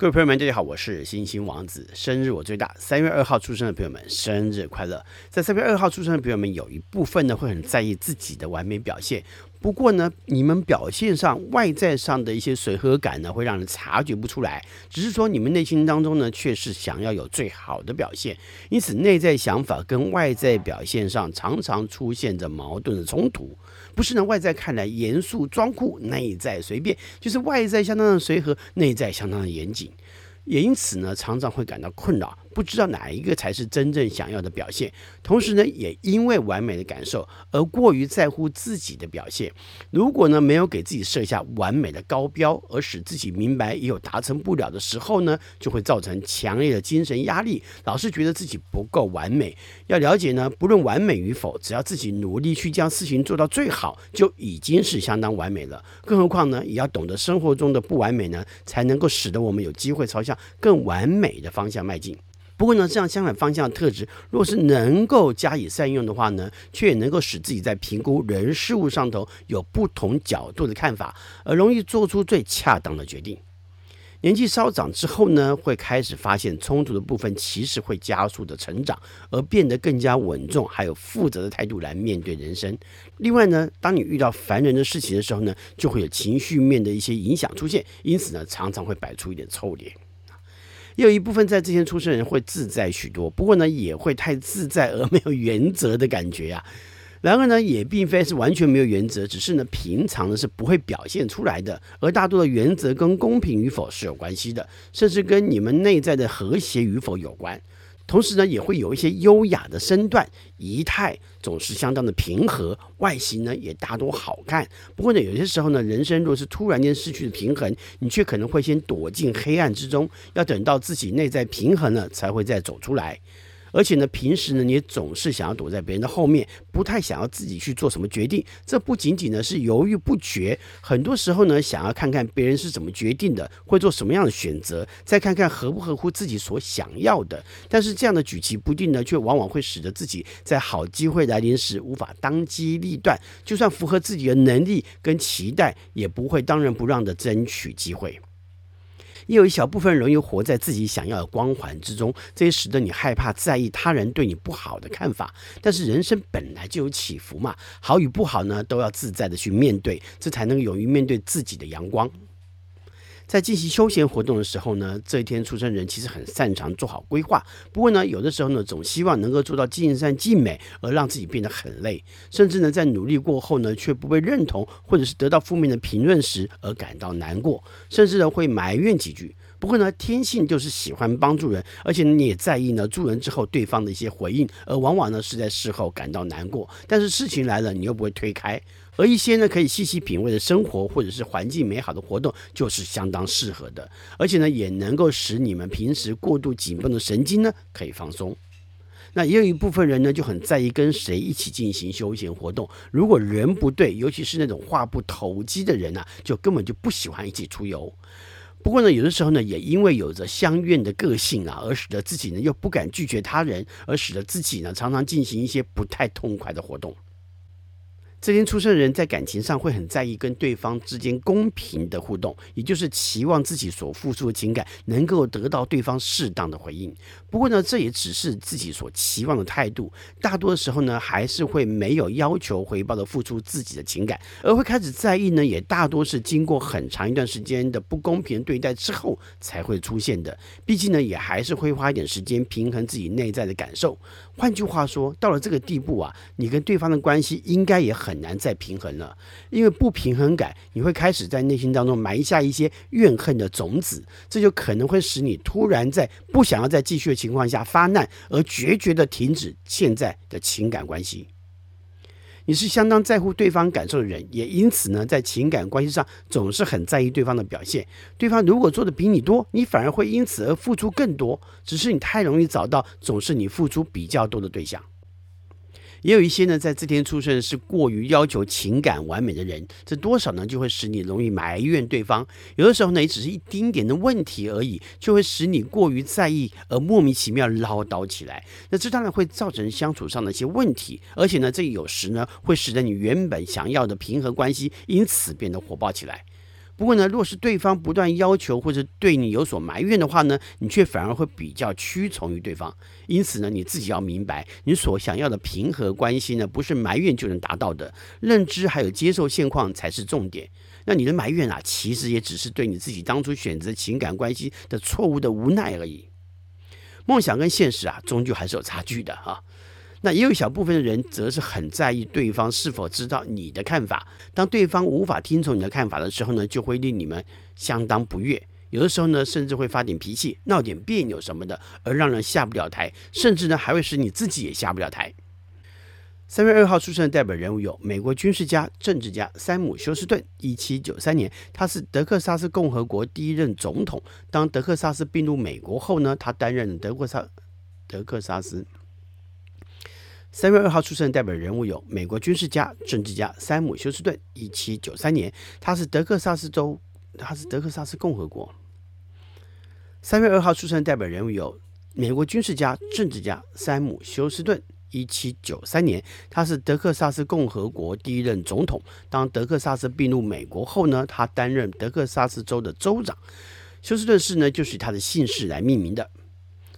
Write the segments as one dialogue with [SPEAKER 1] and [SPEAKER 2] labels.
[SPEAKER 1] 各位朋友们，大家好，我是星星王子，生日我最大，三月二号出生的朋友们，生日快乐！在三月二号出生的朋友们，有一部分呢会很在意自己的完美表现。不过呢，你们表现上外在上的一些随和感呢，会让人察觉不出来。只是说你们内心当中呢，却是想要有最好的表现，因此内在想法跟外在表现上常常出现着矛盾的冲突。不是呢，外在看来严肃装酷，内在随便，就是外在相当的随和，内在相当的严谨。也因此呢，常常会感到困扰。不知道哪一个才是真正想要的表现，同时呢，也因为完美的感受而过于在乎自己的表现。如果呢，没有给自己设下完美的高标，而使自己明白也有达成不了的时候呢，就会造成强烈的精神压力，老是觉得自己不够完美。要了解呢，不论完美与否，只要自己努力去将事情做到最好，就已经是相当完美了。更何况呢，也要懂得生活中的不完美呢，才能够使得我们有机会朝向更完美的方向迈进。不过呢，这样相反方向的特质，若是能够加以善用的话呢，却也能够使自己在评估人事物上头有不同角度的看法，而容易做出最恰当的决定。年纪稍长之后呢，会开始发现冲突的部分其实会加速的成长，而变得更加稳重，还有负责的态度来面对人生。另外呢，当你遇到烦人的事情的时候呢，就会有情绪面的一些影响出现，因此呢，常常会摆出一点臭脸。有一部分在之前出生人会自在许多，不过呢，也会太自在而没有原则的感觉呀、然而呢，也并非是完全没有原则，只是呢，平常呢是不会表现出来的。而大多的原则跟公平与否是有关系的，甚至跟你们内在的和谐与否有关。同时呢，也会有一些优雅的身段，仪态总是相当的平和，外形呢也大多好看。不过呢，有些时候呢，人生若是突然间失去了平衡，你却可能会先躲进黑暗之中，要等到自己内在平衡了，才会再走出来。而且呢，平时呢，你也总是想要躲在别人的后面，不太想要自己去做什么决定。这不仅仅呢是犹豫不决，很多时候呢，想要看看别人是怎么决定的，会做什么样的选择，再看看合不合乎自己所想要的。但是这样的举棋不定呢，却往往会使得自己在好机会来临时无法当机立断，就算符合自己的能力跟期待，也不会当仁不让的争取机会。也有一小部分人容易活在自己想要的光环之中，这也使得你害怕在意他人对你不好的看法。但是人生本来就有起伏嘛，好与不好呢，都要自在的去面对，这才能勇于面对自己的阳光。在进行休闲活动的时候呢，这一天出生人其实很擅长做好规划。不过呢，有的时候呢，总希望能够做到尽善尽美，而让自己变得很累，甚至呢，在努力过后呢，却不被认同，或者是得到负面的评论时而感到难过，甚至呢，会埋怨几句。不过呢，天性就是喜欢帮助人，而且你也在意呢助人之后对方的一些回应，而往往呢是在事后感到难过。但是事情来了，你又不会推开。而一些呢可以细细品味的生活，或者是环境美好的活动，就是相当适合的，而且呢也能够使你们平时过度紧绷的神经呢可以放松。那也有一部分人呢就很在意跟谁一起进行休闲活动，如果人不对，尤其是那种话不投机的人啊，就根本就不喜欢一起出游。不过呢，有的时候呢，也因为有着相怨的个性啊，而使得自己呢又不敢拒绝他人，而使得自己呢常常进行一些不太痛快的活动。这天出生的人在感情上会很在意跟对方之间公平的互动，也就是期望自己所付出的情感能够得到对方适当的回应。不过呢，这也只是自己所期望的态度，大多的时候呢，还是会没有要求回报的付出自己的情感，而会开始在意呢，也大多是经过很长一段时间的不公平对待之后才会出现的。毕竟呢，也还是会花一点时间平衡自己内在的感受。换句话说，到了这个地步啊，你跟对方的关系应该也很。很难再平衡了，因为不平衡感，你会开始在内心当中埋下一些怨恨的种子，这就可能会使你突然在不想要再继续的情况下发难，而决绝的停止现在的情感关系。你是相当在乎对方感受的人，也因此呢，在情感关系上总是很在意对方的表现。对方如果做的比你多，你反而会因此而付出更多，只是你太容易找到总是你付出比较多的对象。也有一些呢，在这天出生是过于要求情感完美的人，这多少呢就会使你容易埋怨对方。有的时候呢，也只是一丁点的问题而已，就会使你过于在意而莫名其妙唠叨起来。那这当然会造成相处上的一些问题，而且呢，这有时呢会使得你原本想要的平和关系因此变得火爆起来。不过呢，若是对方不断要求或者对你有所埋怨的话呢，你却反而会比较屈从于对方。因此呢，你自己要明白，你所想要的平和关系呢，不是埋怨就能达到的。认知还有接受现况才是重点。那你的埋怨啊，其实也只是对你自己当初选择情感关系的错误的无奈而已。梦想跟现实啊，终究还是有差距的哈。那也有一小部分的人，则是很在意对方是否知道你的看法。当对方无法听从你的看法的时候呢，就会令你们相当不悦。有的时候呢，甚至会发点脾气，闹点别扭什么的，而让人下不了台，甚至呢，还会使你自己也下不了台。三月二号出生的代表人物有美国军事家、政治家山姆休斯顿，一七九三年，他是德克萨斯共和国第一任总统。当德克萨斯并入美国后呢，他担任德克萨德克萨斯。三月二号出生的代表人物有美国军事家、政治家山姆休斯顿，一七九三年，他是德克萨斯州，他是德克萨斯共和国。三月二号出生的代表人物有美国军事家、政治家山姆休斯顿。一七九三年，他是德克萨斯共和国第一任总统。当德克萨斯并入美国后呢，他担任德克萨斯州的州长。休斯顿市呢，就是以他的姓氏来命名的。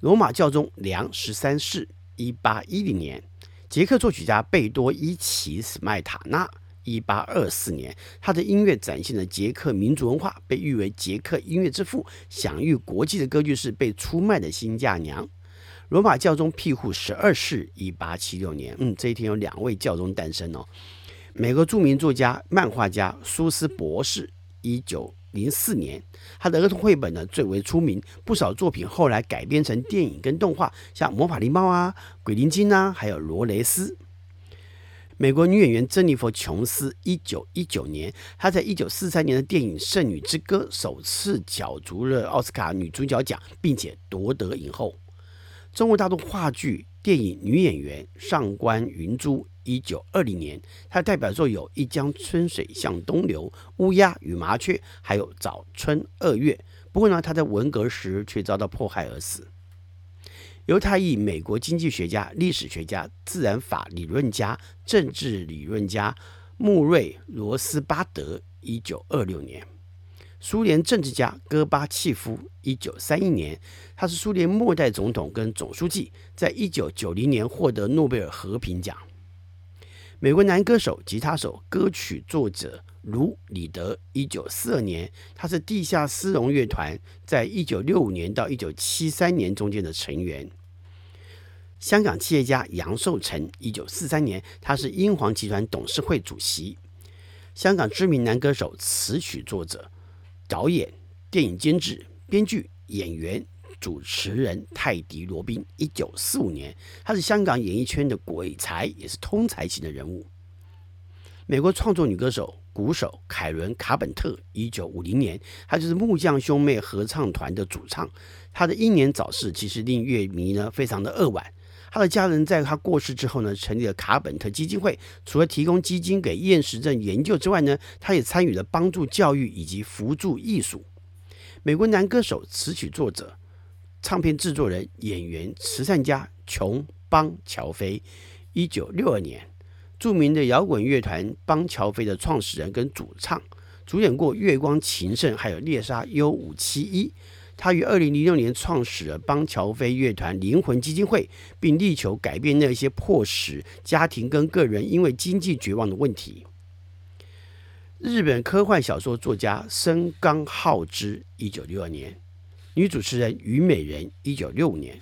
[SPEAKER 1] 罗马教宗良十三世，一八一零年。捷克作曲家贝多伊奇史麦塔纳，一八二四年。他的音乐展现了捷克民族文化，被誉为捷克音乐之父，享誉国际的歌剧是《被出卖的新嫁娘》。罗马教宗庇护十二世，一八七六年。嗯，这一天有两位教宗诞生哦。美国著名作家、漫画家苏斯博士，一九零四年。他的儿童绘本呢最为出名，不少作品后来改编成电影跟动画，像《魔法狸猫》啊、《鬼灵精》啊，还有《罗蕾斯》。美国女演员珍妮佛·琼斯，一九一九年。她在一九四三年的电影《圣女之歌》首次角逐了奥斯卡女主角奖，并且夺得影后。中国大陆话剧、电影女演员上官云珠，一九二零年，她的代表作有《一江春水向东流》、《乌鸦与麻雀》，还有《早春二月》。不过呢，他在文革时却遭到迫害而死。犹太裔美国经济学家、历史学家、自然法理论家、政治理论家穆瑞罗斯巴德，一九二六年。苏联政治家戈巴契夫，一九三一年，他是苏联末代总统跟总书记，在一九九零年获得诺贝尔和平奖。美国男歌手、吉他手、歌曲作者卢里德，一九四二年，他是地下丝绒乐团在一九六五年到一九七三年中间的成员。香港企业家杨受成，一九四三年，他是英皇集团董事会主席。香港知名男歌手、词曲作者。导演、电影监制、编剧、演员、主持人泰迪·罗宾，一九四五年，他是香港演艺圈的鬼才，也是通才型的人物。美国创作女歌手、鼓手凯伦·卡本特，一九五零年，她就是木匠兄妹合唱团的主唱。她的英年早逝，其实令乐迷呢非常的扼腕。他的家人在他过世之后呢，成立了卡本特基金会。除了提供基金给厌食症研究之外呢，他也参与了帮助教育以及辅助艺术。美国男歌手、词曲作者、唱片制作人、演员、慈善家琼·邦乔飞，一九六二年，著名的摇滚乐团邦乔飞的创始人跟主唱，主演过《月光情圣》还有《猎杀 U 五七一》。他于二零零六年创始了邦乔飞乐团灵魂基金会，并力求改变那些迫使家庭跟个人因为经济绝望的问题。日本科幻小说作家森冈浩之，一九六二年；女主持人虞美人，一九六五年；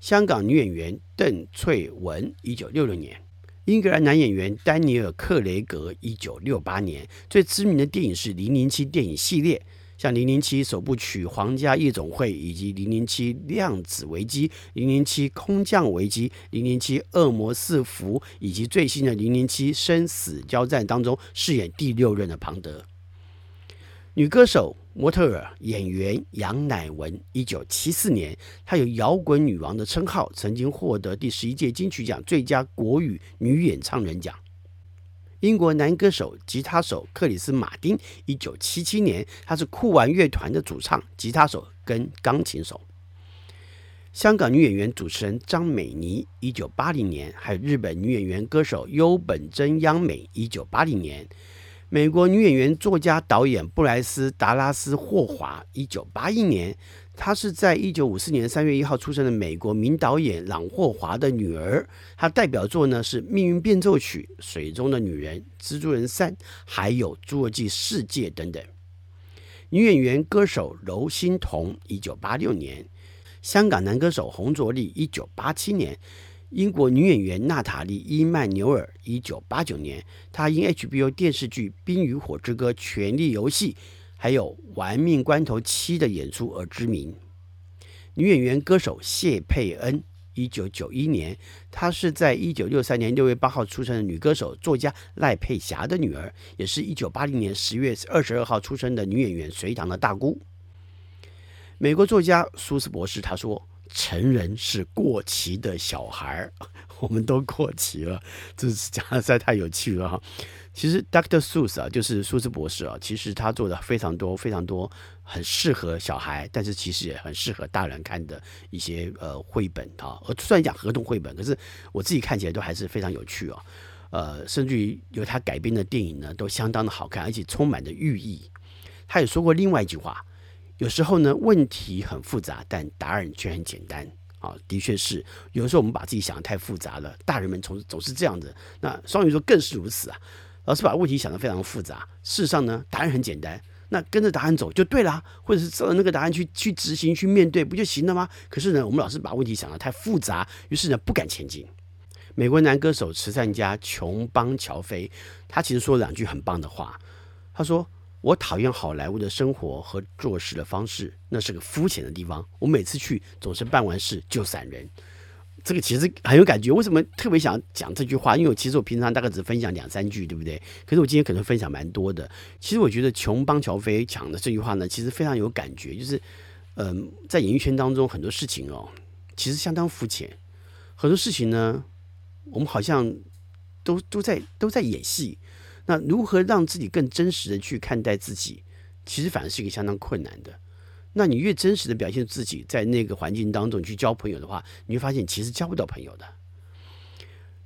[SPEAKER 1] 香港女演员邓萃雯，一九六六年；英格兰男演员丹尼尔·克雷格，一九六八年。最知名的电影是《零零七》电影系列。像《零零七》首部曲《皇家夜总会》，以及《零零七量子危机》、《零零七空降危机》、《零零七恶魔四伏》，以及最新的《零零七生死交战》当中饰演第六任的庞德。女歌手、模特儿、演员杨乃文，一九七四年，她有“摇滚女王”的称号，曾经获得第十一届金曲奖最佳国语女演唱人奖。英国男歌手、吉他手克里斯·马丁，一九七七年，他是酷玩乐团的主唱、吉他手跟钢琴手。香港女演员、主持人张美妮，一九八零年，还有日本女演员、歌手优本真央美，一九八零年。美国女演员、作家、导演布莱斯·达拉斯·霍华，一九八一年，她是在一九五四年三月一号出生的美国名导演朗·霍华的女儿。她代表作呢是《命运变奏曲》《水中的女人》《蜘蛛人三》，还有《侏罗纪世界》等等。女演员、歌手娄欣彤，一九八六年；香港男歌手洪卓立，一九八七年。英国女演员娜塔莉·伊曼纽尔，一九八九年，她因 HBO 电视剧《冰与火之歌：权力游戏》还有《玩命关头七》的演出而知名。女演员、歌手谢佩恩，一九九一年，她是在一九六三年六月八号出生的女歌手、作家赖佩霞的女儿，也是一九八零年十月二十二号出生的女演员隋棠的大姑。美国作家苏斯博士他说。成人是过期的小孩，我们都过期了，这是讲的实在太有趣了哈。其实，Dr. Seuss 啊，就是苏斯博士啊，其实他做的非常多、非常多，很适合小孩，但是其实也很适合大人看的一些呃绘本啊。而虽然讲儿童绘本，可是我自己看起来都还是非常有趣哦。呃，甚至于由他改编的电影呢，都相当的好看，而且充满着寓意。他也说过另外一句话。有时候呢，问题很复杂，但答案却很简单。啊，的确是，有的时候我们把自己想的太复杂了。大人们总总是这样子，那双鱼座更是如此啊。老是把问题想得非常复杂，事实上呢，答案很简单。那跟着答案走就对了，或者是照着那个答案去去执行、去面对，不就行了吗？可是呢，我们老是把问题想得太复杂，于是呢，不敢前进。美国男歌手、慈善家琼邦乔飞，他其实说了两句很棒的话，他说。我讨厌好莱坞的生活和做事的方式，那是个肤浅的地方。我每次去总是办完事就闪人，这个其实很有感觉。为什么特别想讲这句话？因为我其实我平常大概只分享两三句，对不对？可是我今天可能分享蛮多的。其实我觉得琼邦乔飞讲的这句话呢，其实非常有感觉。就是，嗯、在演艺圈当中很多事情哦，其实相当肤浅。很多事情呢，我们好像都都在都在演戏。那如何让自己更真实的去看待自己，其实反而是一个相当困难的。那你越真实的表现自己，在那个环境当中去交朋友的话，你会发现其实交不到朋友的。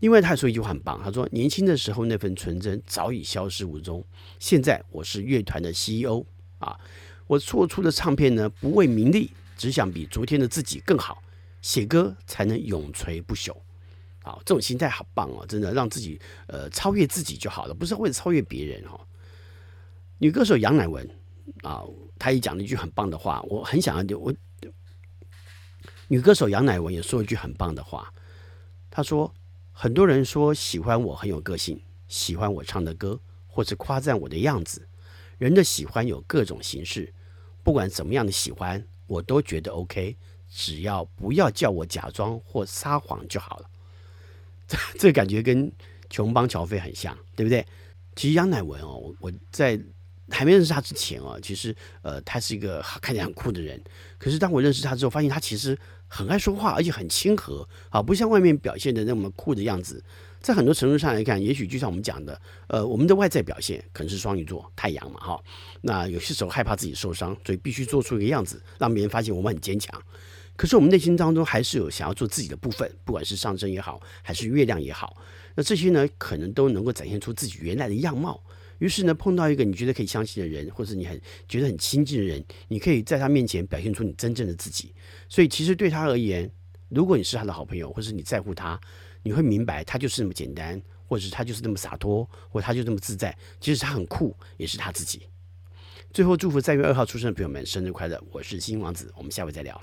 [SPEAKER 1] 另外，他还说一句话很棒，他说：“年轻的时候那份纯真早已消失无踪，现在我是乐团的 CEO 啊，我做出的唱片呢，不为名利，只想比昨天的自己更好，写歌才能永垂不朽。”啊，这种心态好棒哦！真的让自己呃超越自己就好了，不是为了超越别人哦。女歌手杨乃文啊，她也讲了一句很棒的话，我很想要我。女歌手杨乃文也说一句很棒的话，她说：“很多人说喜欢我很有个性，喜欢我唱的歌，或是夸赞我的样子。人的喜欢有各种形式，不管怎么样的喜欢，我都觉得 OK，只要不要叫我假装或撒谎就好了。”这感觉跟琼邦乔飞很像，对不对？其实杨乃文哦，我我在还没认识他之前哦，其实呃，他是一个看起来很酷的人。可是当我认识他之后，发现他其实很爱说话，而且很亲和啊，不像外面表现的那么酷的样子。在很多程度上来看，也许就像我们讲的，呃，我们的外在表现可能是双鱼座太阳嘛，哈。那有些时候害怕自己受伤，所以必须做出一个样子，让别人发现我们很坚强。可是我们内心当中还是有想要做自己的部分，不管是上升也好，还是月亮也好，那这些呢，可能都能够展现出自己原来的样貌。于是呢，碰到一个你觉得可以相信的人，或者你很觉得很亲近的人，你可以在他面前表现出你真正的自己。所以其实对他而言，如果你是他的好朋友，或是你在乎他，你会明白他就是那么简单，或者是他就是那么洒脱，或他就那么自在。其实他很酷，也是他自己。最后祝福三月二号出生的朋友们生日快乐！我是星星王子，我们下回再聊。